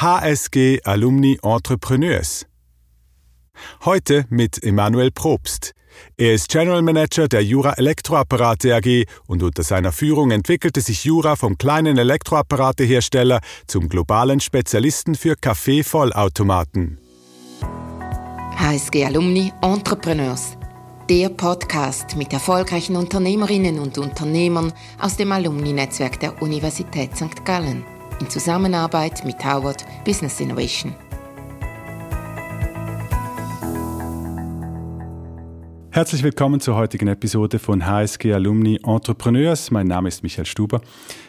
HSG Alumni Entrepreneurs. Heute mit Emanuel Probst. Er ist General Manager der Jura Elektroapparate AG und unter seiner Führung entwickelte sich Jura vom kleinen Elektroapparatehersteller zum globalen Spezialisten für Kaffeevollautomaten. HSG Alumni Entrepreneurs. Der Podcast mit erfolgreichen Unternehmerinnen und Unternehmern aus dem Alumni-Netzwerk der Universität St. Gallen in Zusammenarbeit mit Howard Business Innovation. Herzlich willkommen zur heutigen Episode von HSG Alumni Entrepreneurs. Mein Name ist Michael Stuber.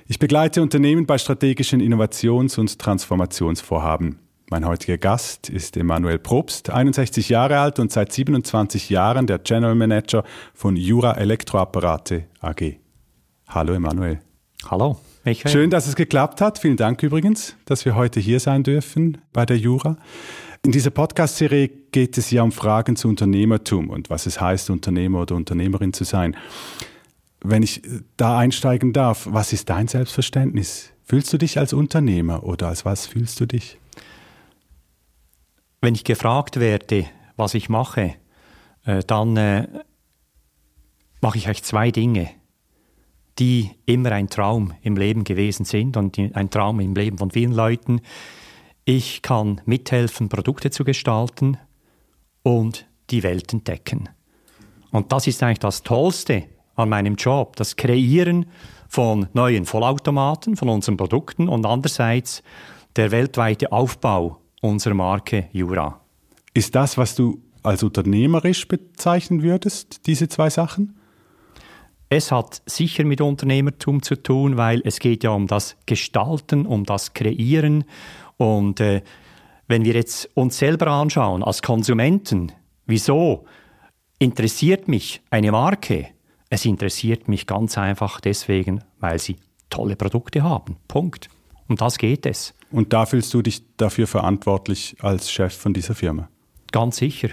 Ich begleite Unternehmen bei strategischen Innovations- und Transformationsvorhaben. Mein heutiger Gast ist Emanuel Probst, 61 Jahre alt und seit 27 Jahren der General Manager von Jura Elektroapparate AG. Hallo Emanuel. Hallo. Michael. Schön, dass es geklappt hat. Vielen Dank übrigens, dass wir heute hier sein dürfen bei der Jura. In dieser Podcast-Serie geht es ja um Fragen zu Unternehmertum und was es heißt, Unternehmer oder Unternehmerin zu sein. Wenn ich da einsteigen darf, was ist dein Selbstverständnis? Fühlst du dich als Unternehmer oder als was fühlst du dich? Wenn ich gefragt werde, was ich mache, äh, dann äh, mache ich eigentlich zwei Dinge die immer ein Traum im Leben gewesen sind und ein Traum im Leben von vielen Leuten. Ich kann mithelfen, Produkte zu gestalten und die Welt entdecken. Und das ist eigentlich das Tollste an meinem Job, das Kreieren von neuen Vollautomaten, von unseren Produkten und andererseits der weltweite Aufbau unserer Marke Jura. Ist das, was du als unternehmerisch bezeichnen würdest, diese zwei Sachen? Es hat sicher mit Unternehmertum zu tun, weil es geht ja um das Gestalten, um das Kreieren. Und äh, wenn wir jetzt uns selber anschauen als Konsumenten, wieso interessiert mich eine Marke? Es interessiert mich ganz einfach deswegen, weil sie tolle Produkte haben. Punkt. Um das geht es. Und da fühlst du dich dafür verantwortlich als Chef von dieser Firma? Ganz sicher.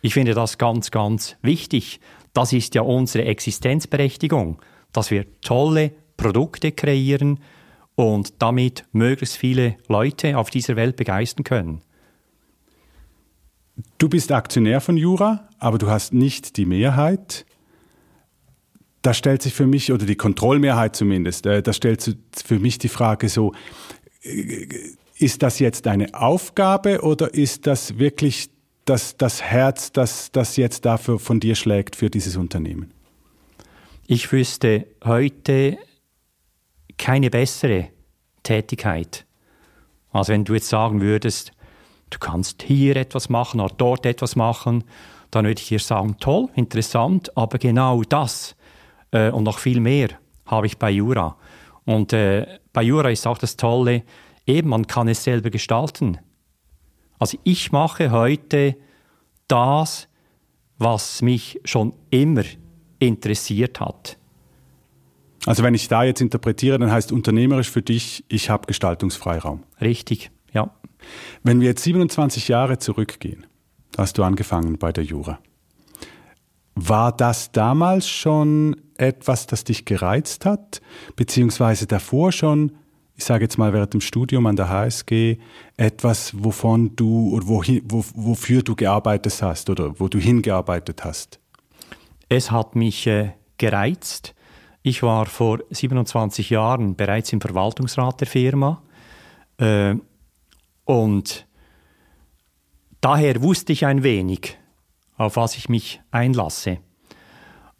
Ich finde das ganz, ganz wichtig, das ist ja unsere Existenzberechtigung, dass wir tolle Produkte kreieren und damit möglichst viele Leute auf dieser Welt begeistern können. Du bist Aktionär von Jura, aber du hast nicht die Mehrheit. Da stellt sich für mich, oder die Kontrollmehrheit zumindest, äh, da stellt für mich die Frage so, äh, ist das jetzt eine Aufgabe oder ist das wirklich das, das Herz, das, das jetzt dafür von dir schlägt für dieses Unternehmen? Ich wüsste heute keine bessere Tätigkeit. Also wenn du jetzt sagen würdest, du kannst hier etwas machen oder dort etwas machen, dann würde ich dir sagen, toll, interessant, aber genau das äh, und noch viel mehr habe ich bei Jura. Und äh, bei Jura ist auch das Tolle, eben man kann es selber gestalten. Also ich mache heute das, was mich schon immer interessiert hat. Also wenn ich da jetzt interpretiere, dann heißt unternehmerisch für dich, ich habe Gestaltungsfreiraum. Richtig, ja. Wenn wir jetzt 27 Jahre zurückgehen, hast du angefangen bei der Jura. War das damals schon etwas, das dich gereizt hat, beziehungsweise davor schon ich sage jetzt mal während dem Studium an der HSG, etwas, wovon du oder wohin, wo, wofür du gearbeitet hast oder wo du hingearbeitet hast? Es hat mich äh, gereizt. Ich war vor 27 Jahren bereits im Verwaltungsrat der Firma äh, und daher wusste ich ein wenig, auf was ich mich einlasse.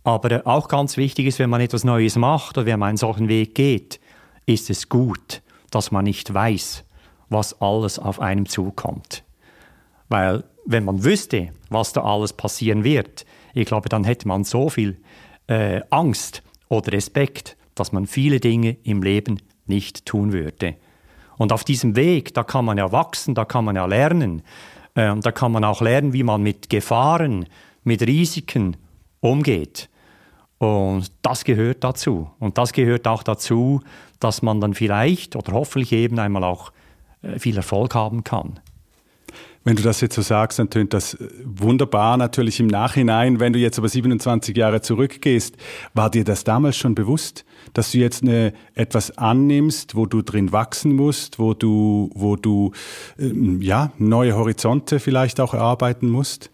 Aber äh, auch ganz wichtig ist, wenn man etwas Neues macht oder wenn man einen solchen Weg geht, ist es gut, dass man nicht weiß, was alles auf einem zukommt. Weil wenn man wüsste, was da alles passieren wird, ich glaube, dann hätte man so viel äh, Angst oder Respekt, dass man viele Dinge im Leben nicht tun würde. Und auf diesem Weg, da kann man ja wachsen, da kann man ja lernen. Äh, da kann man auch lernen, wie man mit Gefahren, mit Risiken umgeht. Und das gehört dazu. Und das gehört auch dazu, dass man dann vielleicht oder hoffentlich eben einmal auch äh, viel Erfolg haben kann. Wenn du das jetzt so sagst, dann tönt das wunderbar natürlich im Nachhinein. Wenn du jetzt aber 27 Jahre zurückgehst, war dir das damals schon bewusst, dass du jetzt eine, etwas annimmst, wo du drin wachsen musst, wo du, wo du ähm, ja, neue Horizonte vielleicht auch erarbeiten musst?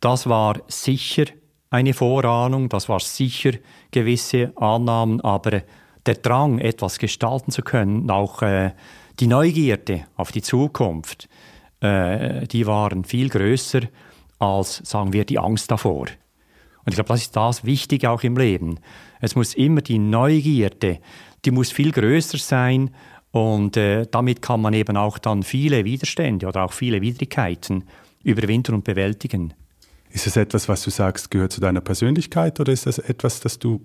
Das war sicher eine Vorahnung, das war sicher gewisse Annahmen, aber der Drang, etwas gestalten zu können, auch äh, die Neugierde auf die Zukunft, äh, die waren viel größer als, sagen wir, die Angst davor. Und ich glaube, das ist das Wichtige auch im Leben. Es muss immer die Neugierde, die muss viel größer sein und äh, damit kann man eben auch dann viele Widerstände oder auch viele Widrigkeiten überwinden und bewältigen. Ist es etwas, was du sagst, gehört zu deiner Persönlichkeit oder ist das etwas, das du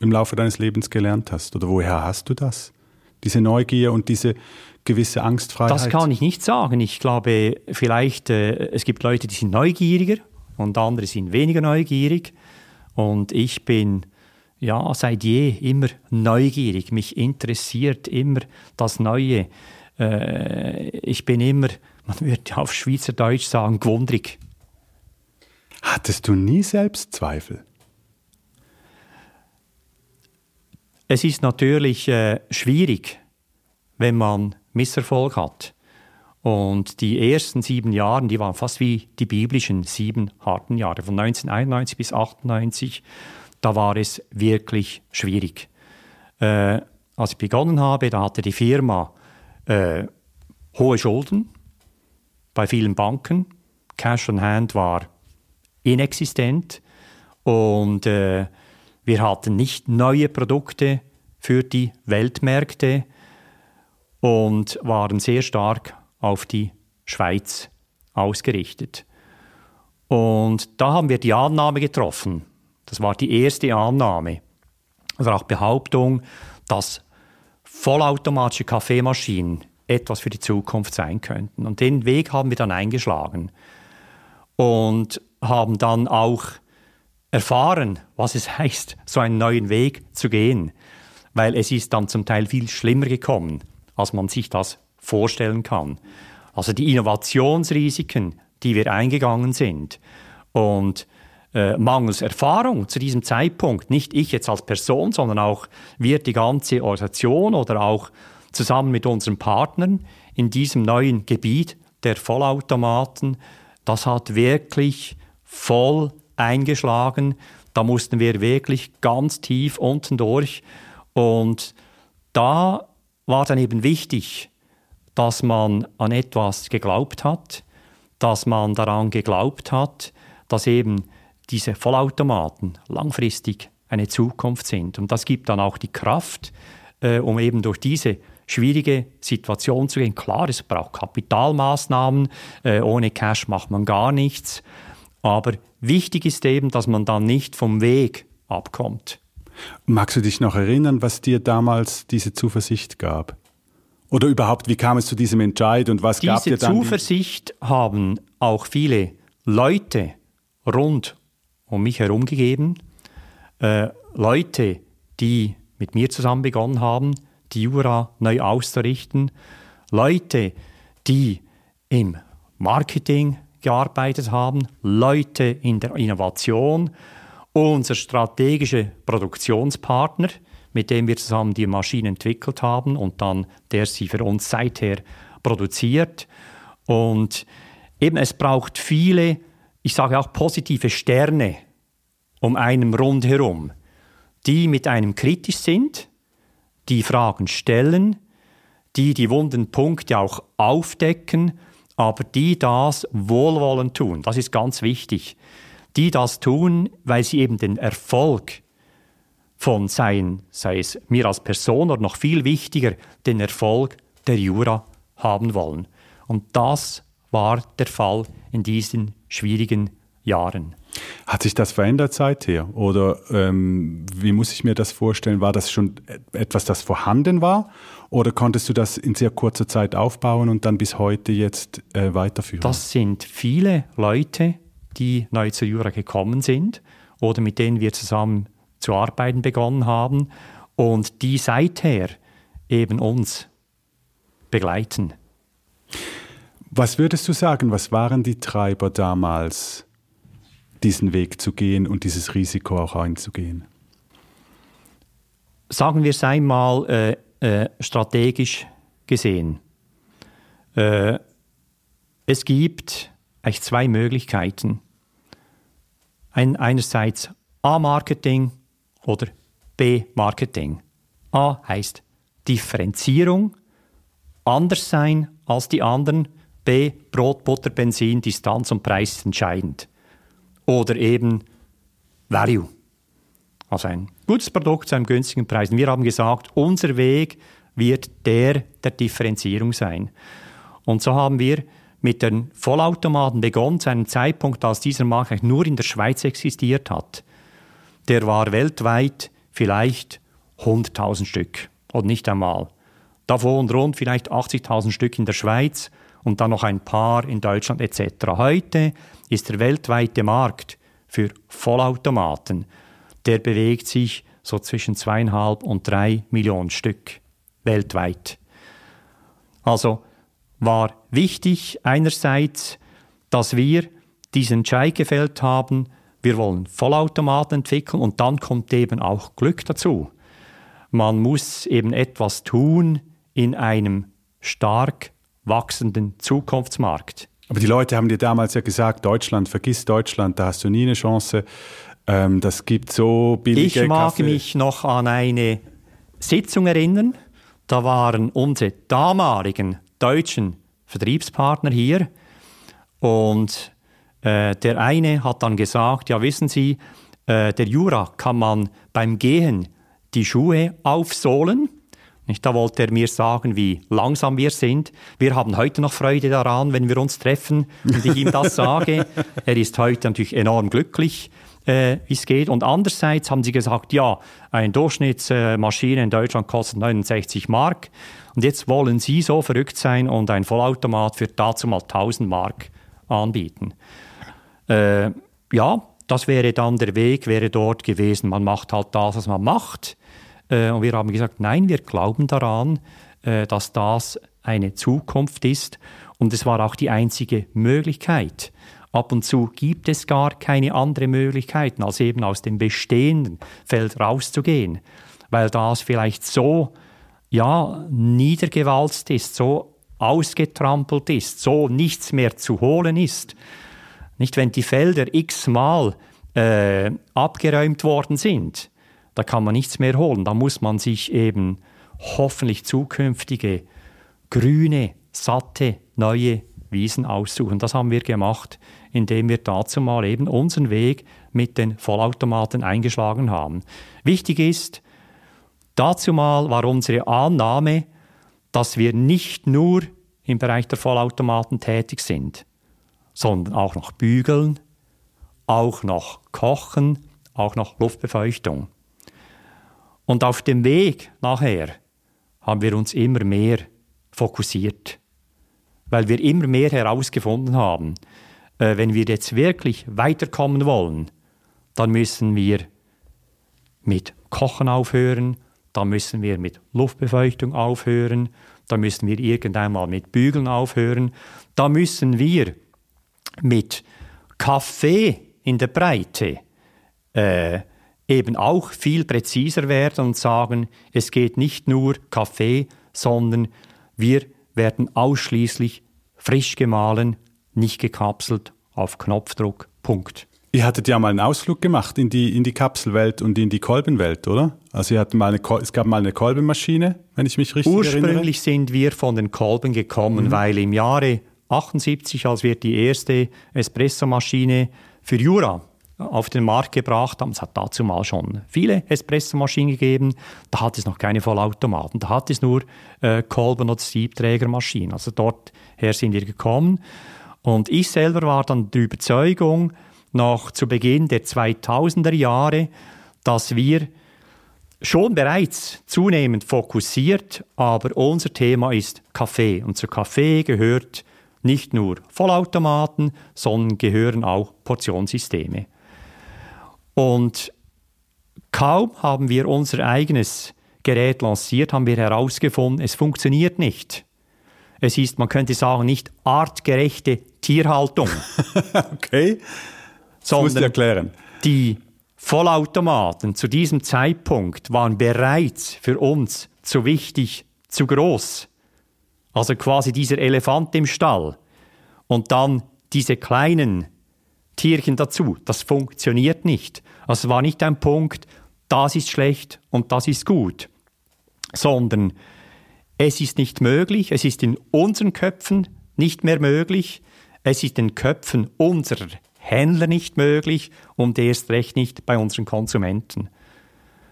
im Laufe deines Lebens gelernt hast? Oder woher hast du das? Diese Neugier und diese gewisse Angstfreiheit? Das kann ich nicht sagen. Ich glaube, vielleicht, äh, es gibt Leute, die sind neugieriger und andere sind weniger neugierig. Und ich bin ja seit je immer neugierig. Mich interessiert immer das Neue. Äh, ich bin immer, man würde auf Schweizerdeutsch sagen, gewundrig. Hattest du nie Selbstzweifel? Es ist natürlich äh, schwierig, wenn man Misserfolg hat. Und die ersten sieben Jahre, die waren fast wie die biblischen sieben harten Jahre, von 1991 bis 1998, da war es wirklich schwierig. Äh, als ich begonnen habe, da hatte die Firma äh, hohe Schulden bei vielen Banken. Cash on Hand war inexistent und äh, wir hatten nicht neue Produkte für die Weltmärkte und waren sehr stark auf die Schweiz ausgerichtet. Und da haben wir die Annahme getroffen. Das war die erste Annahme. Also auch Behauptung, dass vollautomatische Kaffeemaschinen etwas für die Zukunft sein könnten. Und den Weg haben wir dann eingeschlagen und haben dann auch erfahren, was es heißt, so einen neuen Weg zu gehen, weil es ist dann zum Teil viel schlimmer gekommen, als man sich das vorstellen kann. Also die Innovationsrisiken, die wir eingegangen sind und äh, mangels Erfahrung zu diesem Zeitpunkt, nicht ich jetzt als Person, sondern auch wir die ganze Organisation oder auch zusammen mit unseren Partnern in diesem neuen Gebiet der Vollautomaten, das hat wirklich voll eingeschlagen. Da mussten wir wirklich ganz tief unten durch. Und da war dann eben wichtig, dass man an etwas geglaubt hat, dass man daran geglaubt hat, dass eben diese Vollautomaten langfristig eine Zukunft sind. Und das gibt dann auch die Kraft, äh, um eben durch diese schwierige Situation zu gehen. Klar, es braucht Kapitalmaßnahmen, äh, ohne Cash macht man gar nichts. Aber wichtig ist eben, dass man dann nicht vom Weg abkommt. Magst du dich noch erinnern, was dir damals diese Zuversicht gab? Oder überhaupt, wie kam es zu diesem Entscheid und was diese gab dir dann? Diese Zuversicht haben auch viele Leute rund um mich herum gegeben. Äh, Leute, die mit mir zusammen begonnen haben, die Jura neu auszurichten. Leute, die im Marketing gearbeitet haben, Leute in der Innovation unser strategischer Produktionspartner, mit dem wir zusammen die Maschine entwickelt haben und dann der sie für uns seither produziert. Und eben es braucht viele, ich sage auch positive Sterne um einen rundherum, die mit einem kritisch sind, die Fragen stellen, die die wunden Punkte auch aufdecken, aber die das wohlwollend tun. Das ist ganz wichtig die das tun, weil sie eben den Erfolg von sein, sei es mir als Person oder noch viel wichtiger, den Erfolg der Jura haben wollen. Und das war der Fall in diesen schwierigen Jahren. Hat sich das verändert seither? Oder ähm, wie muss ich mir das vorstellen? War das schon etwas, das vorhanden war? Oder konntest du das in sehr kurzer Zeit aufbauen und dann bis heute jetzt äh, weiterführen? Das sind viele Leute, die neu zur Jura gekommen sind oder mit denen wir zusammen zu arbeiten begonnen haben und die seither eben uns begleiten. Was würdest du sagen, was waren die Treiber damals, diesen Weg zu gehen und dieses Risiko auch einzugehen? Sagen wir es einmal äh, äh, strategisch gesehen. Äh, es gibt eigentlich zwei Möglichkeiten. Ein, einerseits A-Marketing oder B-Marketing. A heißt Differenzierung, anders sein als die anderen. B, Brot, Butter, Benzin, Distanz und Preis entscheidend. Oder eben Value. Also ein gutes Produkt zu einem günstigen Preis. Und wir haben gesagt, unser Weg wird der der Differenzierung sein. Und so haben wir mit den Vollautomaten begonnen, zu einem Zeitpunkt, als dieser Markt nur in der Schweiz existiert hat. Der war weltweit vielleicht 100.000 Stück oder nicht einmal. Davon rund vielleicht 80.000 Stück in der Schweiz und dann noch ein paar in Deutschland etc. Heute ist der weltweite Markt für Vollautomaten, der bewegt sich so zwischen zweieinhalb und drei Millionen Stück weltweit. Also war wichtig einerseits, dass wir diesen Entscheid gefällt haben, wir wollen Vollautomaten entwickeln und dann kommt eben auch Glück dazu. Man muss eben etwas tun in einem stark wachsenden Zukunftsmarkt. Aber die Leute haben dir damals ja gesagt, Deutschland, vergiss Deutschland, da hast du nie eine Chance. Ähm, das gibt so billige Ich mag Kaffee. mich noch an eine Sitzung erinnern. Da waren unsere damaligen deutschen Vertriebspartner hier und äh, der eine hat dann gesagt, ja wissen Sie, äh, der Jura kann man beim Gehen die Schuhe aufsohlen. Nicht, da wollte er mir sagen, wie langsam wir sind. Wir haben heute noch Freude daran, wenn wir uns treffen und ich ihm das sage. Er ist heute natürlich enorm glücklich, äh, wie es geht. Und andererseits haben sie gesagt, ja, eine Durchschnittsmaschine in Deutschland kostet 69 Mark. Und jetzt wollen sie so verrückt sein und ein Vollautomat für dazu mal 1000 Mark anbieten. Äh, ja, das wäre dann der Weg, wäre dort gewesen. Man macht halt das, was man macht. Äh, und wir haben gesagt, nein, wir glauben daran, äh, dass das eine Zukunft ist. Und es war auch die einzige Möglichkeit. Ab und zu gibt es gar keine andere Möglichkeiten, als eben aus dem bestehenden Feld rauszugehen, weil das vielleicht so ja, niedergewalzt ist, so ausgetrampelt ist, so nichts mehr zu holen ist. Nicht, wenn die Felder x-mal äh, abgeräumt worden sind, da kann man nichts mehr holen. Da muss man sich eben hoffentlich zukünftige grüne, satte, neue Wiesen aussuchen. Das haben wir gemacht, indem wir dazu mal eben unseren Weg mit den Vollautomaten eingeschlagen haben. Wichtig ist, dazu mal war unsere Annahme, dass wir nicht nur im Bereich der Vollautomaten tätig sind, sondern auch noch bügeln, auch noch kochen, auch noch Luftbefeuchtung. Und auf dem Weg nachher haben wir uns immer mehr fokussiert, weil wir immer mehr herausgefunden haben, äh, wenn wir jetzt wirklich weiterkommen wollen, dann müssen wir mit Kochen aufhören, dann müssen wir mit Luftbefeuchtung aufhören, dann müssen wir irgendwann mal mit Bügeln aufhören, da müssen wir mit Kaffee in der Breite äh, eben auch viel präziser werden und sagen, es geht nicht nur Kaffee, sondern wir werden ausschließlich frisch gemahlen, nicht gekapselt, auf Knopfdruck, Punkt. Ihr hattet ja mal einen Ausflug gemacht in die, in die Kapselwelt und in die Kolbenwelt, oder? Also ihr mal eine, es gab mal eine Kolbenmaschine, wenn ich mich richtig Ursprünglich erinnere. sind wir von den Kolben gekommen, mhm. weil im Jahre 78, als wir die erste Espressomaschine für Jura auf den Markt gebracht haben. Es hat dazu mal schon viele Espressomaschinen gegeben. Da hat es noch keine Vollautomaten. Da hat es nur äh, Kolben- oder Siebträgermaschinen. Also dort her sind wir gekommen. Und ich selber war dann der Überzeugung, noch zu Beginn der 2000er Jahre, dass wir schon bereits zunehmend fokussiert, aber unser Thema ist Kaffee. Und zu Kaffee gehört nicht nur Vollautomaten, sondern gehören auch Portionssysteme. Und kaum haben wir unser eigenes Gerät lanciert, haben wir herausgefunden, es funktioniert nicht. Es ist, man könnte sagen, nicht artgerechte Tierhaltung. okay. Das musst du erklären. Die Vollautomaten zu diesem Zeitpunkt waren bereits für uns zu wichtig, zu groß. Also quasi dieser Elefant im Stall. Und dann diese kleinen Tierchen dazu. Das funktioniert nicht. Also es war nicht ein Punkt, das ist schlecht und das ist gut, sondern es ist nicht möglich, es ist in unseren Köpfen nicht mehr möglich, es ist in den Köpfen unserer Händler nicht möglich und erst recht nicht bei unseren Konsumenten.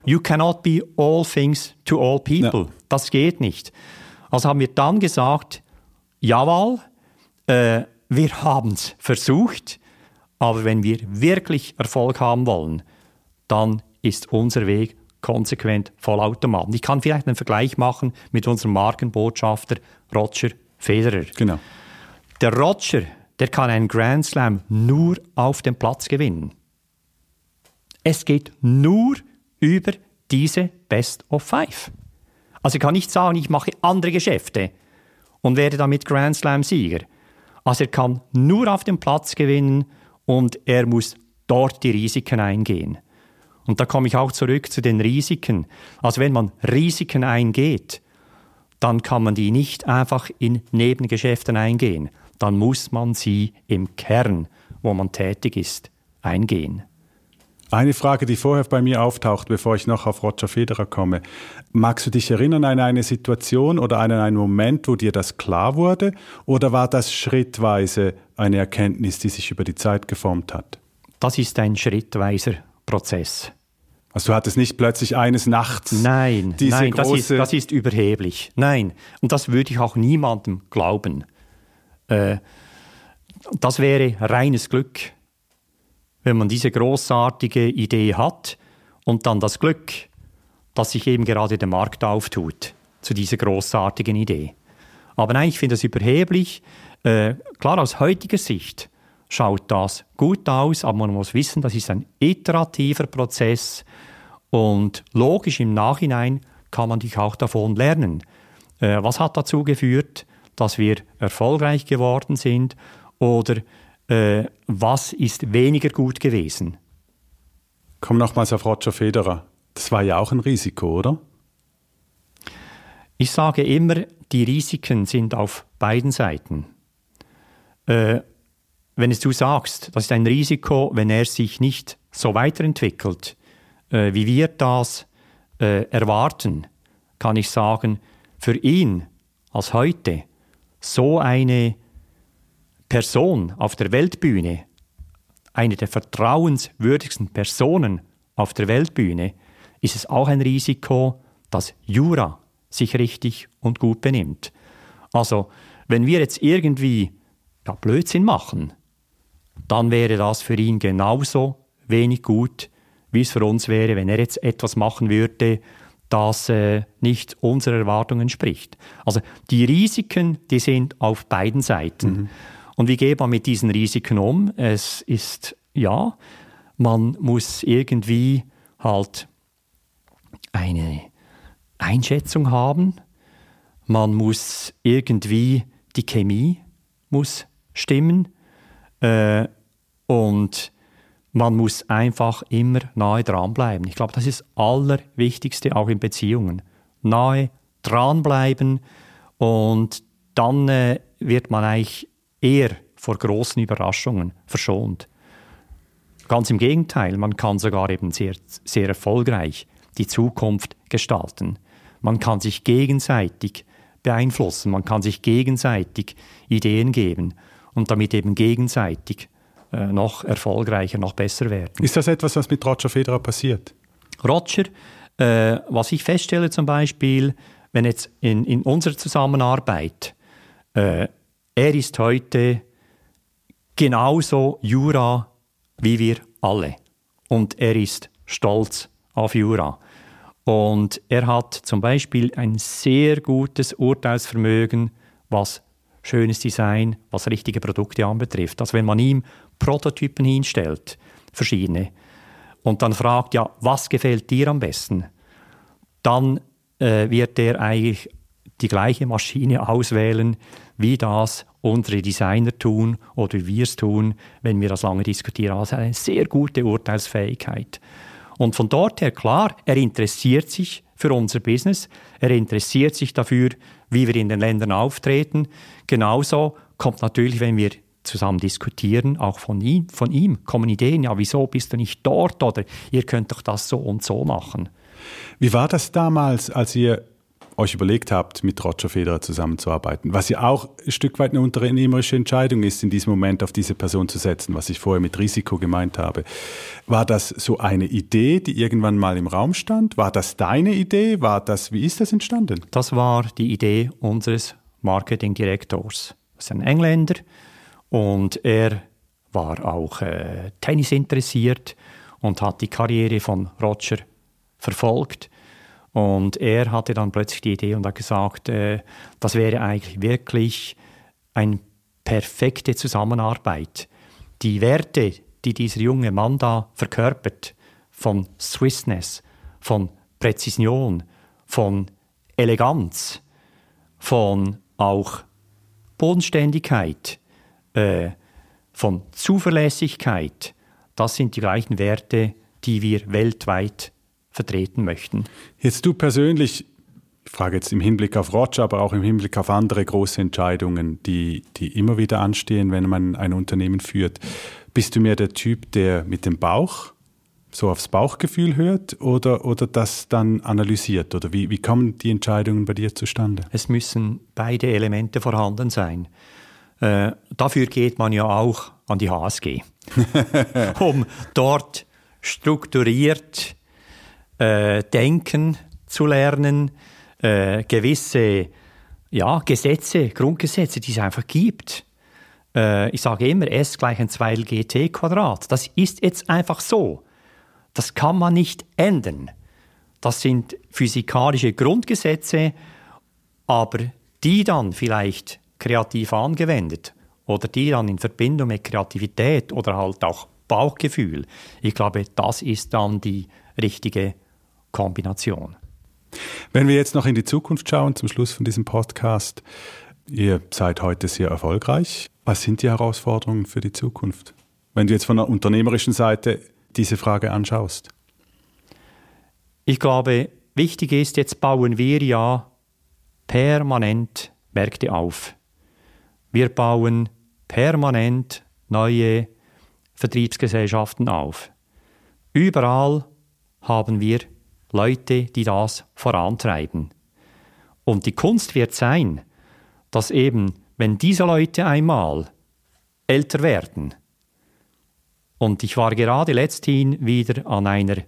You cannot be all things to all people. Ja. Das geht nicht. Also haben wir dann gesagt, jawohl, äh, wir haben es versucht, aber wenn wir wirklich Erfolg haben wollen, dann ist unser Weg konsequent Vollautomaten. Ich kann vielleicht einen Vergleich machen mit unserem Markenbotschafter Roger Federer. Genau. Der Roger, der kann einen Grand Slam nur auf dem Platz gewinnen. Es geht nur über diese Best of Five. Also ich kann nicht sagen, ich mache andere Geschäfte und werde damit Grand Slam Sieger. Also er kann nur auf dem Platz gewinnen und er muss dort die Risiken eingehen. Und da komme ich auch zurück zu den Risiken. Also wenn man Risiken eingeht, dann kann man die nicht einfach in Nebengeschäften eingehen. Dann muss man sie im Kern, wo man tätig ist, eingehen. Eine Frage, die vorher bei mir auftaucht, bevor ich noch auf Roger Federer komme. Magst du dich erinnern an eine Situation oder an einen Moment, wo dir das klar wurde? Oder war das schrittweise eine Erkenntnis, die sich über die Zeit geformt hat? Das ist ein schrittweiser Prozess. Also du hattest nicht plötzlich eines Nachts nein, diese nein, das ist, das ist überheblich. Nein, und das würde ich auch niemandem glauben. Äh, das wäre reines Glück, wenn man diese großartige Idee hat und dann das Glück, dass sich eben gerade der Markt auftut zu dieser großartigen Idee. Aber nein, ich finde das überheblich. Äh, klar, aus heutiger Sicht schaut das gut aus, aber man muss wissen, das ist ein iterativer Prozess und logisch im Nachhinein kann man dich auch davon lernen. Äh, was hat dazu geführt, dass wir erfolgreich geworden sind oder äh, was ist weniger gut gewesen? Komm nochmals auf Roger Federer. Das war ja auch ein Risiko, oder? Ich sage immer, die Risiken sind auf beiden Seiten. Äh, wenn es du sagst, das ist ein Risiko, wenn er sich nicht so weiterentwickelt, äh, wie wir das äh, erwarten, kann ich sagen, für ihn als heute so eine Person auf der Weltbühne, eine der vertrauenswürdigsten Personen auf der Weltbühne, ist es auch ein Risiko, dass Jura sich richtig und gut benimmt. Also, wenn wir jetzt irgendwie ja, Blödsinn machen, dann wäre das für ihn genauso wenig gut, wie es für uns wäre, wenn er jetzt etwas machen würde, das äh, nicht unserer Erwartungen entspricht. Also die Risiken, die sind auf beiden Seiten. Mhm. Und wie geht man mit diesen Risiken um? Es ist, ja, man muss irgendwie halt eine Einschätzung haben. Man muss irgendwie, die Chemie muss stimmen. Äh, und man muss einfach immer nahe dranbleiben. Ich glaube, das ist das Allerwichtigste auch in Beziehungen. Nahe dranbleiben und dann äh, wird man eigentlich eher vor großen Überraschungen verschont. Ganz im Gegenteil, man kann sogar eben sehr, sehr erfolgreich die Zukunft gestalten. Man kann sich gegenseitig beeinflussen, man kann sich gegenseitig Ideen geben und damit eben gegenseitig äh, noch erfolgreicher, noch besser werden. Ist das etwas, was mit Roger Federer passiert? Roger, äh, was ich feststelle zum Beispiel, wenn jetzt in, in unserer Zusammenarbeit, äh, er ist heute genauso Jura wie wir alle. Und er ist stolz auf Jura. Und er hat zum Beispiel ein sehr gutes Urteilsvermögen, was schönes Design, was richtige Produkte anbetrifft. Also wenn man ihm Prototypen hinstellt, verschiedene, und dann fragt, ja, was gefällt dir am besten, dann äh, wird er eigentlich die gleiche Maschine auswählen, wie das unsere Designer tun oder wie wir es tun, wenn wir das lange diskutieren. Also eine sehr gute Urteilsfähigkeit. Und von dort her, klar, er interessiert sich für unser Business, er interessiert sich dafür, wie wir in den Ländern auftreten. Genauso kommt natürlich, wenn wir zusammen diskutieren, auch von ihm, von ihm kommen Ideen, ja, wieso bist du nicht dort oder ihr könnt doch das so und so machen. Wie war das damals, als ihr euch überlegt habt, mit Roger Federer zusammenzuarbeiten, was ja auch ein Stück weit eine unternehmerische Entscheidung ist, in diesem Moment auf diese Person zu setzen, was ich vorher mit Risiko gemeint habe. War das so eine Idee, die irgendwann mal im Raum stand? War das deine Idee? War das, wie ist das entstanden? Das war die Idee unseres Marketingdirektors. Das ist ein Engländer und er war auch äh, Tennis interessiert und hat die Karriere von Roger verfolgt und er hatte dann plötzlich die Idee und hat gesagt, äh, das wäre eigentlich wirklich eine perfekte Zusammenarbeit. Die Werte, die dieser junge Mann da verkörpert, von Swissness, von Präzision, von Eleganz, von auch Bodenständigkeit, äh, von Zuverlässigkeit, das sind die gleichen Werte, die wir weltweit vertreten möchten. Jetzt du persönlich, ich frage jetzt im Hinblick auf Roger, aber auch im Hinblick auf andere große Entscheidungen, die, die immer wieder anstehen, wenn man ein Unternehmen führt. Bist du mehr der Typ, der mit dem Bauch so aufs Bauchgefühl hört oder, oder das dann analysiert? Oder wie, wie kommen die Entscheidungen bei dir zustande? Es müssen beide Elemente vorhanden sein. Äh, dafür geht man ja auch an die HSG, um dort strukturiert äh, denken zu lernen, äh, gewisse ja, Gesetze, Grundgesetze, die es einfach gibt. Äh, ich sage immer, S gleich ein 2gt Quadrat. Das ist jetzt einfach so. Das kann man nicht ändern. Das sind physikalische Grundgesetze, aber die dann vielleicht kreativ angewendet oder die dann in Verbindung mit Kreativität oder halt auch Bauchgefühl, ich glaube, das ist dann die richtige Kombination. Wenn wir jetzt noch in die Zukunft schauen, zum Schluss von diesem Podcast, ihr seid heute sehr erfolgreich. Was sind die Herausforderungen für die Zukunft? Wenn du jetzt von der unternehmerischen Seite diese Frage anschaust. Ich glaube, wichtig ist, jetzt bauen wir ja permanent Märkte auf. Wir bauen permanent neue Vertriebsgesellschaften auf. Überall haben wir Leute, die das vorantreiben. Und die Kunst wird sein, dass eben, wenn diese Leute einmal älter werden, und ich war gerade letzthin wieder an, einer,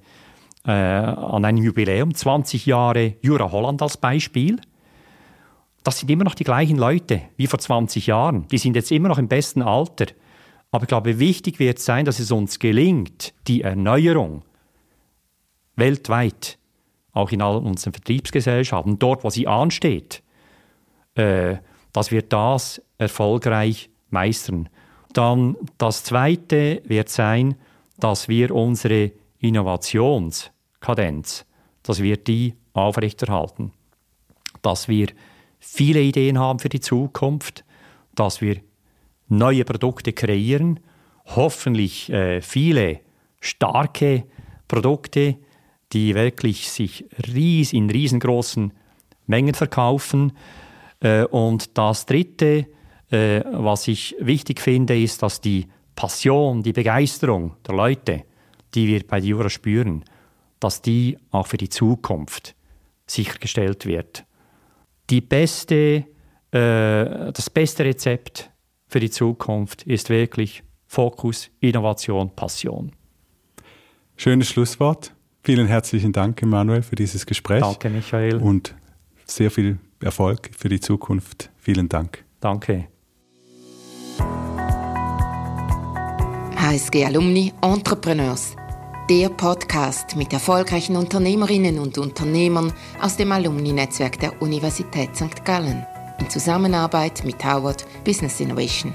äh, an einem Jubiläum, 20 Jahre Jura Holland als Beispiel, das sind immer noch die gleichen Leute wie vor 20 Jahren. Die sind jetzt immer noch im besten Alter. Aber ich glaube, wichtig wird sein, dass es uns gelingt, die Erneuerung weltweit, auch in all unseren Vertriebsgesellschaften, dort, wo sie ansteht, äh, dass wir das erfolgreich meistern. Dann das Zweite wird sein, dass wir unsere Innovationskadenz, dass wir die aufrechterhalten, dass wir viele Ideen haben für die Zukunft, dass wir neue Produkte kreieren, hoffentlich äh, viele starke Produkte, die wirklich sich ries in riesengroßen Mengen verkaufen. Äh, und das Dritte, äh, was ich wichtig finde, ist, dass die Passion, die Begeisterung der Leute, die wir bei Jura spüren, dass die auch für die Zukunft sichergestellt wird. Die beste, äh, das beste Rezept für die Zukunft ist wirklich Fokus, Innovation, Passion. Schönes Schlusswort. Vielen herzlichen Dank, Emanuel, für dieses Gespräch. Danke, Michael. Und sehr viel Erfolg für die Zukunft. Vielen Dank. Danke. HSG Alumni Entrepreneurs. Der Podcast mit erfolgreichen Unternehmerinnen und Unternehmern aus dem Alumni-Netzwerk der Universität St. Gallen in Zusammenarbeit mit Howard Business Innovation.